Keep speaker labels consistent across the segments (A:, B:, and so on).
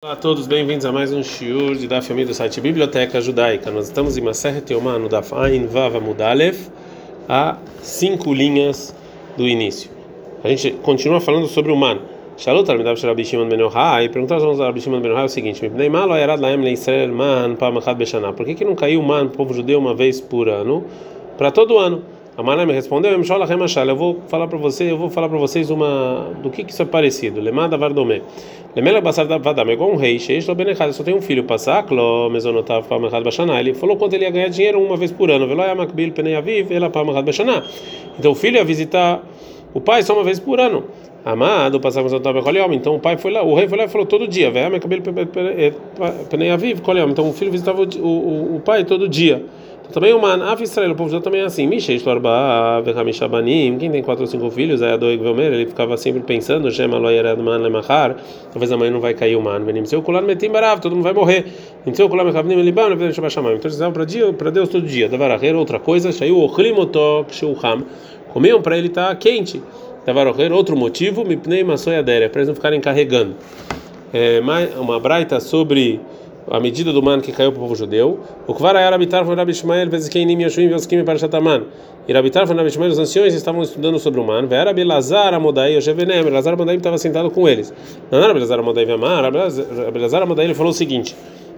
A: Olá a todos, bem-vindos a mais um shiur de Daf Yomi do site Biblioteca Judaica. Nós estamos em Maseret Teomá no Daf Ain Vav Mudalef, a cinco linhas do início. A gente continua falando sobre o man. Shalot al-Midav Shel Shimon ben Yochai, perguntaram aos Rabbi Shimon ben Yochai o seguinte: "Mipnei malo erad laem leIsrael man pamachad beshanah". Por que que não caiu man o povo judeu uma vez por ano? Para todo ano. A me respondeu: Eu vou falar para você, eu vou falar para vocês uma do que, que isso é parecido. Lemada Vardomé. Lemela Basar da Vadam, é igual um rei, cheio de só tem um filho, Passaclo, Mesonotav, Pamachad Bashaná. Ele falou quanto ele ia ganhar dinheiro uma vez por ano. Veloia Makbil, Penei Aviv, ela Pamachad Bashaná. Então o filho ia visitar o pai só uma vez por ano. Amado, passava Então o pai foi lá, o rei foi lá e falou todo dia, velho, Makbil, Penei Aviv, Então o filho visitava o, o, o pai todo dia. Também o man, Af Israel, o povo já também é assim. Misheish Torba, Vekamishabanim, quem tem quatro ou cinco filhos, é Adoig Velmer, ele ficava sempre pensando, Shema Loyered Man Lemachar, talvez amanhã não vai cair o man, Venim seu kulan metim barav, todo mundo vai morrer. Em seu kulan mekavnim elibam, Levenem Shabashamam. Então eles davam para Deus, todo dia. Davaracher, outra coisa, Shayu Ochlimotok Sheuham, comiam para ele estar tá quente. Davaracher, outro motivo, Mipnei Masoyadere, para eles não ficarem carregando. É, uma braita sobre a medida do man que caiu para o povo judeu. O Kvar era habitar foi Rabi Ishmael, Vezekeinim Yashuim, Vezkim para Shataman. E habitar foi Rabi Ishmael, os anciões estavam estudando sobre o man. Vera Belazar Amodai, Yochevenem, Belazar Amodai estava sentado com eles. Não era Belazar Amodai Vemar, Belazar Amodai ele falou o seguinte: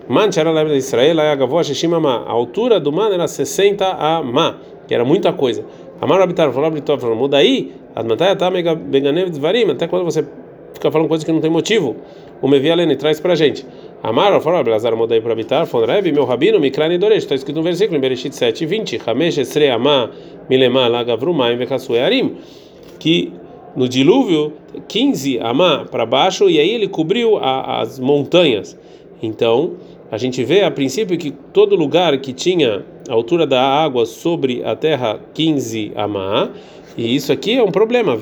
A: Man era lá de Israel, Ayagavó Shishima Ma. A altura do man era 60 a Ma, que era muita coisa. Amar habitar falou Abritov, falou: Mudai, Admatai Atamega Beganev Dvarim, até quando você fica falando coisas que não tem motivo. O Mevialene traz pra gente. Amar, fala, Blazar mudei para habitar, Fonreb, meu rabino, Mikrani Doresh, está escrito no versículo em Bereshit 7, 20, Hamesh Esre Amá, Milema, Lagavrumaim, Vekasuearim, que no dilúvio, 15 Amá para baixo, e aí ele cobriu a, as montanhas. Então, a gente vê a princípio que todo lugar que tinha a altura da água sobre a terra 15 Amá, e isso aqui é um problema.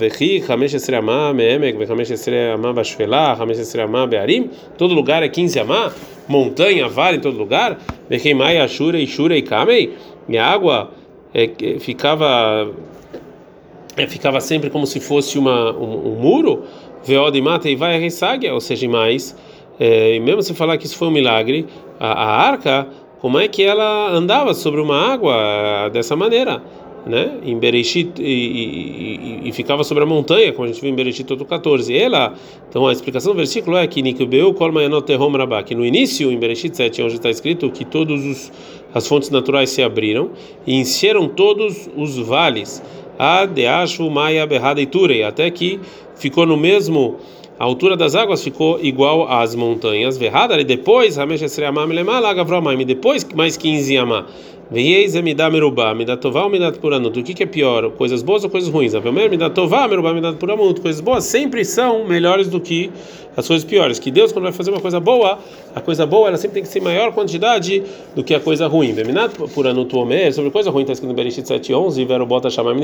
A: Todo lugar é 15 amá, montanha, vale em todo lugar. Ishura e. E a água é, ficava é, ficava sempre como se fosse uma, um, um muro. Veode mata e vai a ou seja, mais. É, e mesmo se falar que isso foi um milagre, a, a arca, como é que ela andava sobre uma água dessa maneira? Né, em Bereshit e, e, e, ficava sobre a montanha, como a gente viu em Bereshit todo 14. Ela, então a explicação do versículo é que Nikubeu que no início em Bereshit 7, onde está escrito que todos os as fontes naturais se abriram e encheram todos os vales, a deashu maia berrada e até que ficou no mesmo a altura das águas ficou igual às montanhas. Verrada, e depois, depois mais 15 amá. Veieis me dá merubá, me dá tová ou me dá puranut. O que, que é pior? Coisas boas ou coisas ruins? Avelmer, me dá tová, merubá, me dá puranut. Coisas boas sempre são melhores do que as coisas piores. Que Deus, quando vai fazer uma coisa boa, a coisa boa ela sempre tem que ser maior quantidade do que a coisa ruim. Veminat puranut omer, sobre coisa ruim, está escrito no Bereshit 7.11, verobota chamar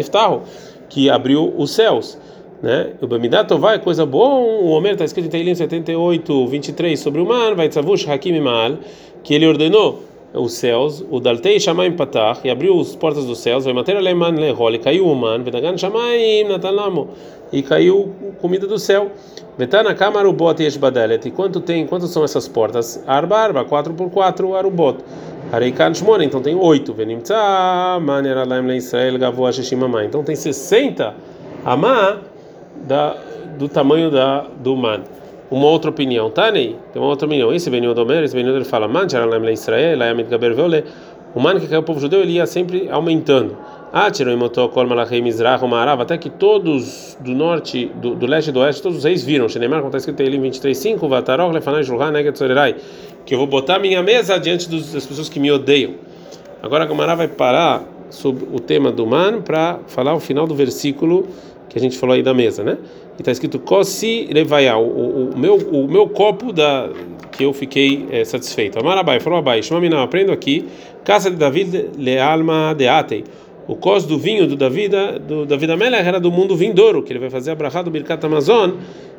A: que abriu os céus. Né? O Bamidat Tová é coisa boa. O Homer está escrito em Teilim 78, 23 sobre o mar, vai tzavush hakim mal, que ele ordenou os céus, o Daltei Shamaim Patach, e abriu as portas dos céus, vai mater Aleman Lehol, e caiu o man, Vedagan Shamaim Natanamo, e caiu comida do céu. Vetana Kamaru Bot e Eshbadelet, e quanto tem, quantas são essas portas? Arba Arba, 4 por 4 Arubot. Areikan Shmona, então tem 8. Venimtza, Maner Alaim Gavoa Shishimamai. Então tem 60 Amá da, do tamanho da, do man uma outra opinião. Tanei, tem uma outra opinião. Esse Benio Domer, esse Benio ele fala: Man, Tcharam Israel, Layamit Gaber Veole. O man que caiu o povo judeu, ele ia sempre aumentando. Ah, até que todos do norte, do, do leste e do oeste, todos os reis viram. Shenemar, como está escrito em 23.5, Vatarok, Lefanai, Shulhan, Neget, Sorerai, que eu vou botar minha mesa diante dos, das pessoas que me odeiam. Agora a Gamara vai parar sobre o tema do man para falar o final do versículo que a gente falou aí da mesa, né? E está escrito Kosi Levaya, o, o, meu, o meu copo da que eu fiquei é, satisfeito. Amarabai, falou Abai, Shmamina, aprendo aqui, Casa de David Lealma de Atei. O cos do vinho do Davi, do Davi da era do mundo vindouro, que ele vai fazer a brachá do Birkat Amazon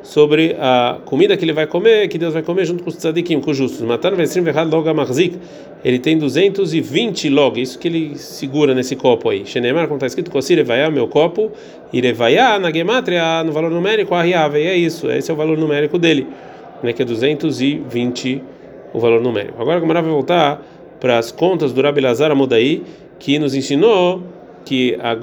A: sobre a comida que ele vai comer, que Deus vai comer junto com os tzadikim, com os justos. Matar Vesrim Vechad Log Amarzik, ele tem 220 log, isso que ele segura nesse copo aí. Shenemar, como está escrito, Kosir Evaya, meu copo, Irevaya, na gematria, no valor numérico, Arriava, e é isso, esse é o valor numérico dele. né, que é 220 o valor numérico. Agora a vai voltar para as contas do Rabi Lazar Amodai, que nos ensinou que a,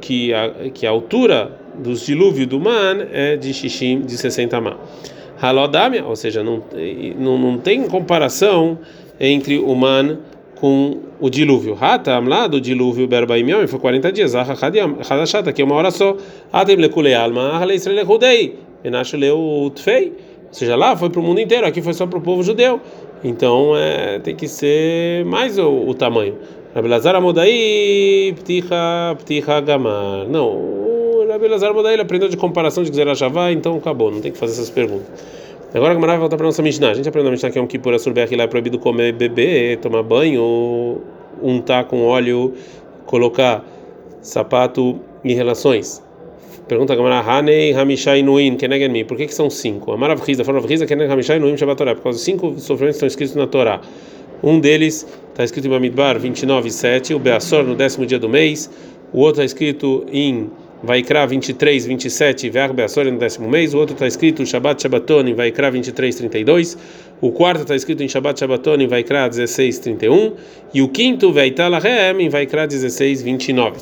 A: que a, que a altura dos dilúvios do man é de xixim de 60 ma. Halodamia, ou seja, não, não, não tem comparação entre o man com o dilúvio. Hatam lá do dilúvio Berbaimion foi 40 dias. Hadashata, que é uma hora só. Atem lekule alma, ahle. Enashe leu tfei. Ou seja, lá foi para o mundo inteiro, aqui foi só para o povo judeu. Então é, tem que ser mais o, o tamanho. Rabi Lazar Amodai, Pticha, Pticha Gamar. Não, o Rabi Lazar Amodai ele aprendeu de comparação de Gzerah Shavá, então acabou, não tem que fazer essas perguntas. Agora a Gamara vai voltar para a nossa Mishnah. A gente aprendeu na Mishnah que é um Kippur Asurbeach lá é proibido comer, beber, tomar banho, untar com óleo, colocar sapato em relações. Pergunta a Gamara, Hanei Hamishai Nuin, Kenegen por que, que são cinco? A Maravrisa, a Maravrisa, Kenegen Hamishai Nuin Shabbat Torah, por causa dos cinco sofrimentos que estão escritos na Torá. Um deles está escrito em Bamidbar 29, 7, o Beassor no décimo dia do mês. O outro está escrito em Vaikra 23, 27, Ver Beassor no décimo mês. O outro está escrito Shabbat Shabbaton em Vaikra 23, 32. O quarto está escrito em Shabbat Shabbaton em Vaikra 16, 31. E o quinto, Veitalahem, em Vaikra 16, 29.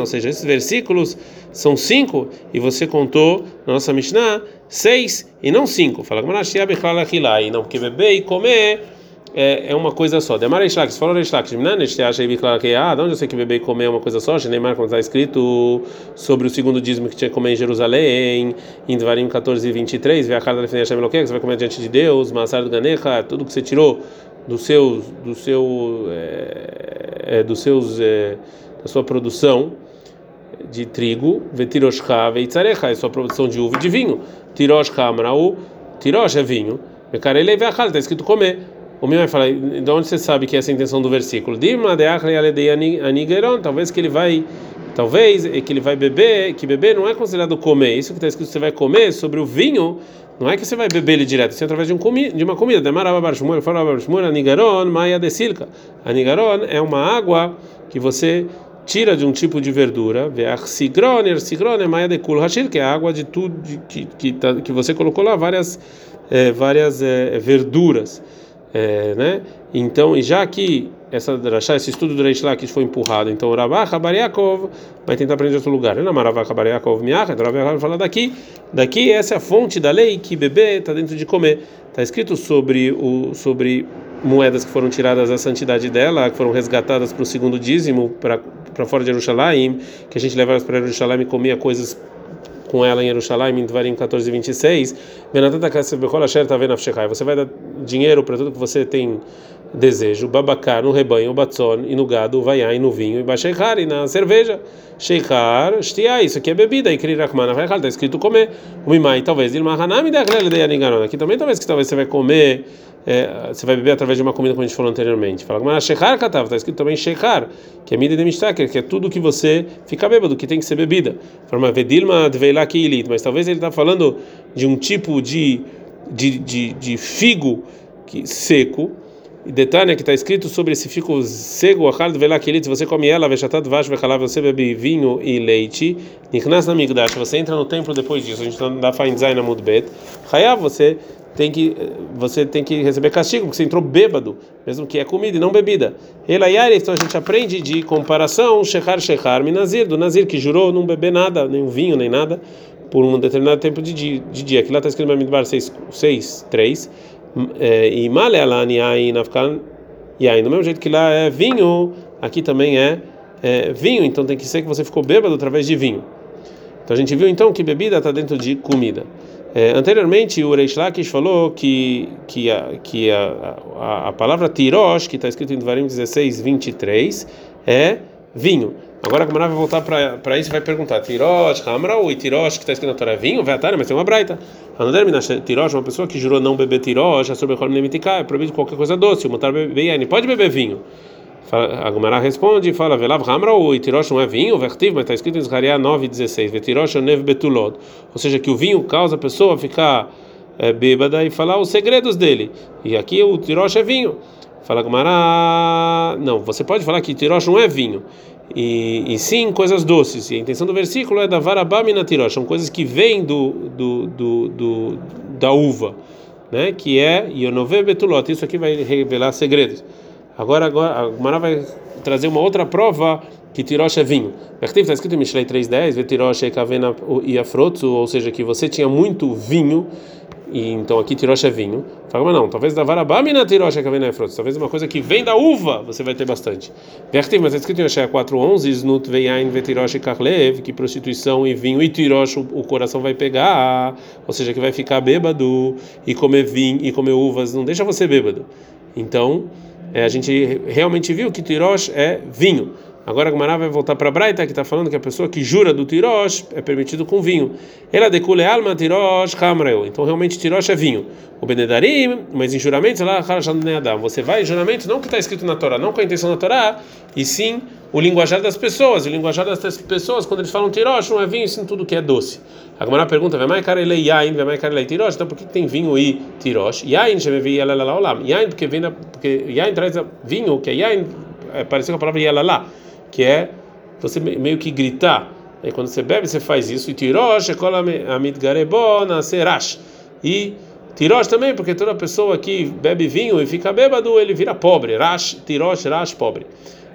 A: Ou seja, esses versículos são cinco e você contou na nossa Mishnah seis e não cinco. Fala não, porque beber e comer é, é uma coisa só. Demara Ishlak, se falou Ishlak, você acha que ah, de onde eu sei que beber e comer é uma coisa só? Neymar, quando está escrito sobre o segundo dízimo que tinha que comer em Jerusalém, em Devarim 14 e 23, vê a cara da Hashem que você vai comer diante de Deus, Massar do Ganecha, tudo que você tirou do seu, do seu, é, é, dos seus, é, da sua produção de trigo, vetiroshcha veitzarecha, é sua produção de uva e de vinho. Tiroshcha amrau, tirosh é vinho, mekarelei veachal, está escrito comer. O meu vai falar, de onde você sabe que é essa a intenção do versículo? Talvez que ele vai, talvez que ele vai beber, que beber não é considerado comer. Isso que está escrito, você vai comer sobre o vinho, não é que você vai beber ele direto, você é através de, um comi, de uma comida. Maia de silca. Anigaron é uma água que você tira de um tipo de verdura, sigron, sigron é maia de kul hashir, que é a água de tudo que que, tá, que você colocou lá várias é, várias é, verduras, é, né? Então, e já que essa drachá, esse estudo do Reish Lakish foi empurrado. Então, Rabá Chabariakov vai tentar aprender outro lugar. Ele não Maravá Chabariakov Miach, então Rabá vai falar daqui. Daqui, essa é a fonte da lei que beber está dentro de comer. Está escrito sobre, o, sobre moedas que foram tiradas da santidade dela, que foram resgatadas para o segundo dízimo, para fora de Jerusalém, que a gente levava para Jerusalém e comia coisas com ela em Jerusalém, em Dvarim 14 26, você vai dar dinheiro para tudo que você tem desejo, babacá no rebanho, o batson e no gado, vaiá e no vinho, e baixeikhar e na cerveja, sheikhar, shtiá, isso aqui é bebida, e krirakmana vai está escrito comer, o mimai, talvez, ilmahanami da aqui também talvez que talvez você vai comer é, você vai beber através de uma comida como a gente falou anteriormente. Fala, mas shechar katav, está escrito também shechar, que é mida de mishtaker, que é tudo que você fica bêbado, que tem que ser bebida. Fala, vedilma dveila kilit, mas talvez ele está falando de um tipo de, de, de, de figo que, seco, e detalhe que está escrito sobre esse fico seco, achal dveila kilit, se você come ela, vechatat vash vechalá, você bebe vinho e leite, nichnas na migdash, você entra no templo depois disso, a gente está na Fain Zain Amudbet, hayav, você tem que você tem que receber castigo porque você entrou bêbado, mesmo que é comida e não bebida. Elaiari, então a gente aprende de comparação shechar shechar minazir, do nazir que jurou não beber nada, nem vinho nem nada por um determinado tempo de dia. De dia. Aqui lá está escrito no Midbar 6, 6 3 e malealani yain afkan yain. Do mesmo jeito que lá é vinho, aqui também é, é vinho, então tem que ser que você ficou bêbado através de vinho. Então a gente viu então que bebida está dentro de comida. É, anteriormente, o Reish Lakish falou que, que, a, que a, a, a palavra tirosh, que está escrito em Devarim 16, 23, é vinho. Agora a Gamara vai voltar para isso e vai perguntar: Tirosh, Hamra ou Tirosh, que está escrito na Torá, é vinho? Veatara, mas tem uma braita. Tirosh, uma pessoa que jurou não beber Tirosh, é proibido qualquer coisa doce, o Mutar pode beber vinho. A responde e fala: Velav Hamra o Itirosh não é vinho, vertiv, mas está escrito em Zechariah 9,16: Vetirosh nev betulot. Ou seja, que o vinho causa a pessoa ficar é, bêbada e falar os segredos dele. E aqui o Tirosh é vinho. Fala Gumara: Não, você pode falar que Tirosh não é vinho. e, e, sim coisas doces. E a intenção do versículo é da varabamina tirosh, são coisas que vêm do, do, do, do, da uva, né? Que é yonove betulot. Isso aqui vai revelar segredos. Agora, agora a Gumara vai trazer uma outra prova que tirosh é vinho. Está escrito em Mishlei 3.10, vetirosh e kavena e afrotsu, ou seja, que você tinha muito vinho e então aqui tirosh é vinho. Fala, mas não, talvez da varabamina tirosh é kavena frutos. Talvez uma coisa que vem da uva você vai ter bastante. Vertiv, mas é escrito em Yeshaya 4.11, znut veyain vetirosh karlev, que prostituição e vinho e tirosh o coração vai pegar, ou seja, que vai ficar bêbado e comer vinho e comer uvas não deixa você bêbado. Então, é, a gente realmente viu que tirosh é vinho. Agora a vai voltar para a Braita, que está falando que a pessoa que jura do tirosh é permitido com vinho. Ela decule alma tirosh hamreu. Então realmente tirosh é vinho. O benedarim, mas em juramentos, você vai em juramento não que está escrito na Torá, não com a intenção da Torá, e sim o linguajar das pessoas. O linguajar das pessoas, quando eles falam tirosh, não é vinho, sim tudo que é doce. A Gemara pergunta, vai mais cara ele yain, vai mais cara ele tirosh. Então por que tem vinho e tirosh? Yain, já me vi Yain, porque vem porque yain traz vinho, que é yain, é parecido com a palavra yalalá que é você meio que gritar. E quando você bebe, você faz isso. E tirosh, amit garebona, serash. E tirosh também, porque toda pessoa que bebe vinho e fica bêbado, ele vira pobre. Rash, tirosh, rash, pobre.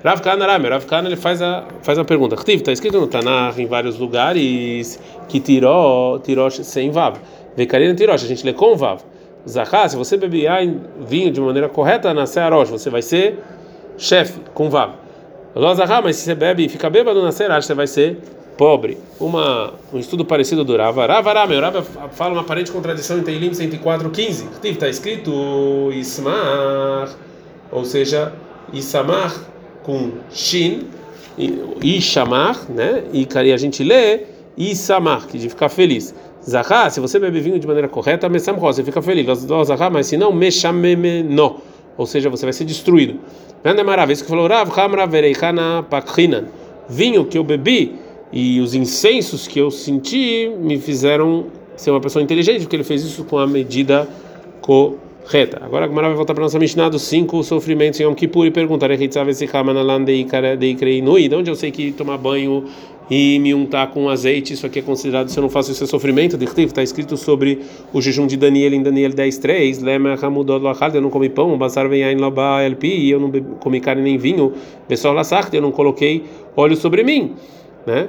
A: Rav Kana Rav Kana ele faz a, faz a pergunta. Está escrito no Tanakh em vários lugares que tiró, tirosh sem vav. Vekarina tirosh, a gente lê com vav. Zahá, se você beber vinho de maneira correta, na Searosh, você vai ser chefe com vav. Lozahá, mas se você bebe e fica bêbado na seragem, você vai ser pobre. Uma, um estudo parecido do Rava. Rava Rama, Rava fala uma aparente contradição em Teilim 104.15. Está escrito Ismar, ou seja, Isamar com Shin, Ishamar, né? E a gente lê Isamar, que de ficar feliz. Zahá, se você bebe vinho de maneira correta, Mesam você fica feliz. Zahá, mas se não, Meshamemeno, ou seja, você vai ser destruído. Grande maravilha, isso que falou Rav Hamra Vereikana Pakhinan. Vinho que eu bebi e os incensos que eu senti me fizeram ser uma pessoa inteligente, porque ele fez isso com a medida correta. Agora a Gemara vai voltar para nossa Mishnah dos cinco sofrimentos em Yom Kippur e perguntar: de onde eu sei que tomar banho e me untar com azeite, isso aqui é considerado, se eu não faço isso é sofrimento, está escrito sobre o jejum de Daniel em Daniel 10.3, Lema Hamudod Lachard, eu não comi pão, e eu não comi carne nem vinho, Lassart, eu não coloquei óleo sobre mim, né?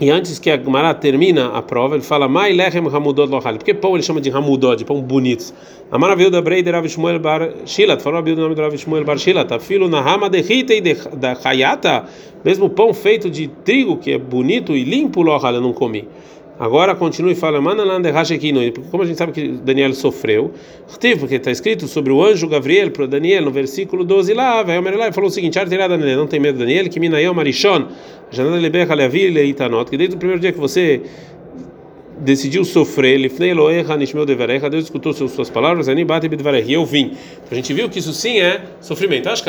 A: E antes que a Gemara termina a prova, ele fala: Mai lechem hamudod lohal. Porque pão ele chama de hamudod, pão bonitos. A maravilha da Brei de Rav Shmuel bar Shilat. Falou o nome do Rav Shmuel bar Shilat. Afilo na rama de rita e da hayata. Mesmo pão feito de trigo, que é bonito e limpo, lohal, eu não comi. Agora continua e fala, como a gente sabe que Daniel sofreu, porque está escrito sobre o anjo Gabriel para Daniel no versículo 12 lá, ele falou o seguinte: não tem medo Daniel, que leavi leitanot, que desde o primeiro dia que você decidiu sofrer, Deus escutou suas palavras, e eu vim. A gente viu que isso sim é sofrimento. Acho que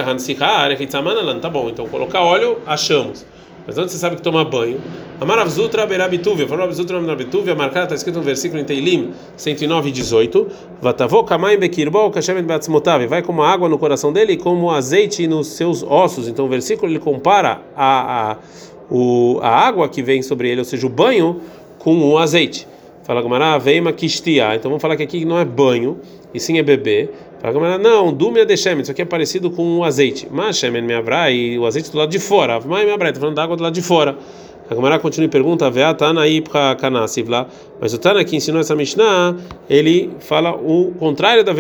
A: tá bom, então colocar óleo, achamos. Mas onde você sabe que tomar banho? Amaravzutra berabituvia. Amaravzutra berabituvia, marcada, está escrito no versículo em Teilim 109, 18. Vatavô kamai bekirbol kashemet beatzmotav. Vai como água no coração dele e como azeite nos seus ossos. Então o versículo ele compara a, a, o, a água que vem sobre ele, ou seja, o banho, com o azeite. Fala Gamara, veima kistia. Então vamos falar que aqui não é banho, e sim é beber. Fala Gamara, não, dumia de shemen, isso aqui é parecido com o azeite. Mas shemen me abra e o azeite do lado de fora. Mas me abra, está falando da água do lado de fora. A Gemara continua e pergunta: Vea Tana lá. Mas o Tana que ensinou essa Mishnah, ele fala o contrário da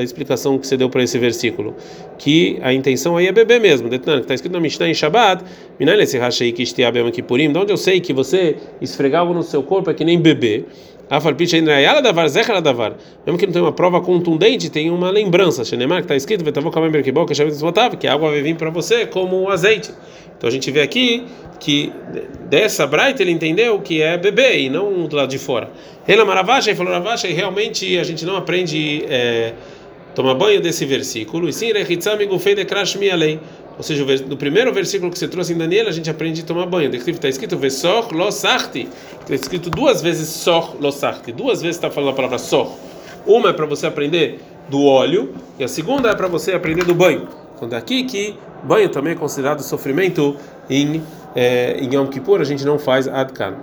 A: explicação que você deu para esse versículo, que a intenção aí é beber mesmo. Que está escrito na Mishnah em Shabbat, de onde eu sei que você esfregar algo no seu corpo é que nem beber. Mesmo que não tenha uma prova contundente, tem uma lembrança. Que está escrito, que a água vai vir para você como o azeite. Então a gente vê aqui que dessa Bright ele entendeu que é beber e não do lado de fora. Ela Maravacha e falou e realmente a gente não aprende é, tomar banho desse versículo. E sim, ou seja, no primeiro versículo que você trouxe em Daniel, a gente aprende a tomar banho. Está escrito Vesor Losarti. Está escrito duas vezes Sor Losarti. Duas vezes está falando a palavra Sor. Uma é para você aprender do óleo e a segunda é para você aprender do banho. Então daqui que banho também é considerado sofrimento em, é, em Yom Kippur a gente não faz Adkan.